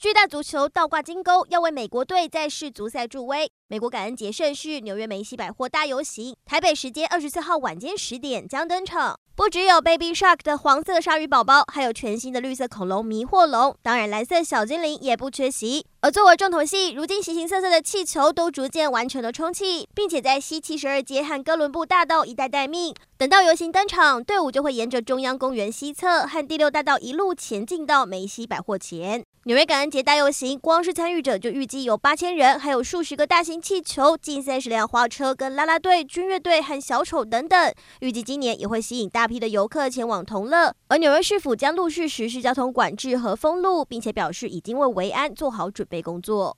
巨大足球倒挂金钩，要为美国队在世足赛助威。美国感恩节盛事，纽约梅西百货大游行，台北时间二十四号晚间十点将登场。不只有 Baby Shark 的黄色鲨鱼宝宝，还有全新的绿色恐龙迷惑龙，当然蓝色小精灵也不缺席。而作为重头戏，如今形形色色的气球都逐渐完成了充气，并且在西七十二街和哥伦布大道一带待命。等到游行登场，队伍就会沿着中央公园西侧和第六大道一路前进到梅西百货前。纽约感恩节大游行，光是参与者就预计有八千人，还有数十个大型气球、近三十辆花车、跟啦啦队、军乐队和小丑等等。预计今年也会吸引大批的游客前往同乐，而纽约市府将陆续实施交通管制和封路，并且表示已经为维安做好准备工作。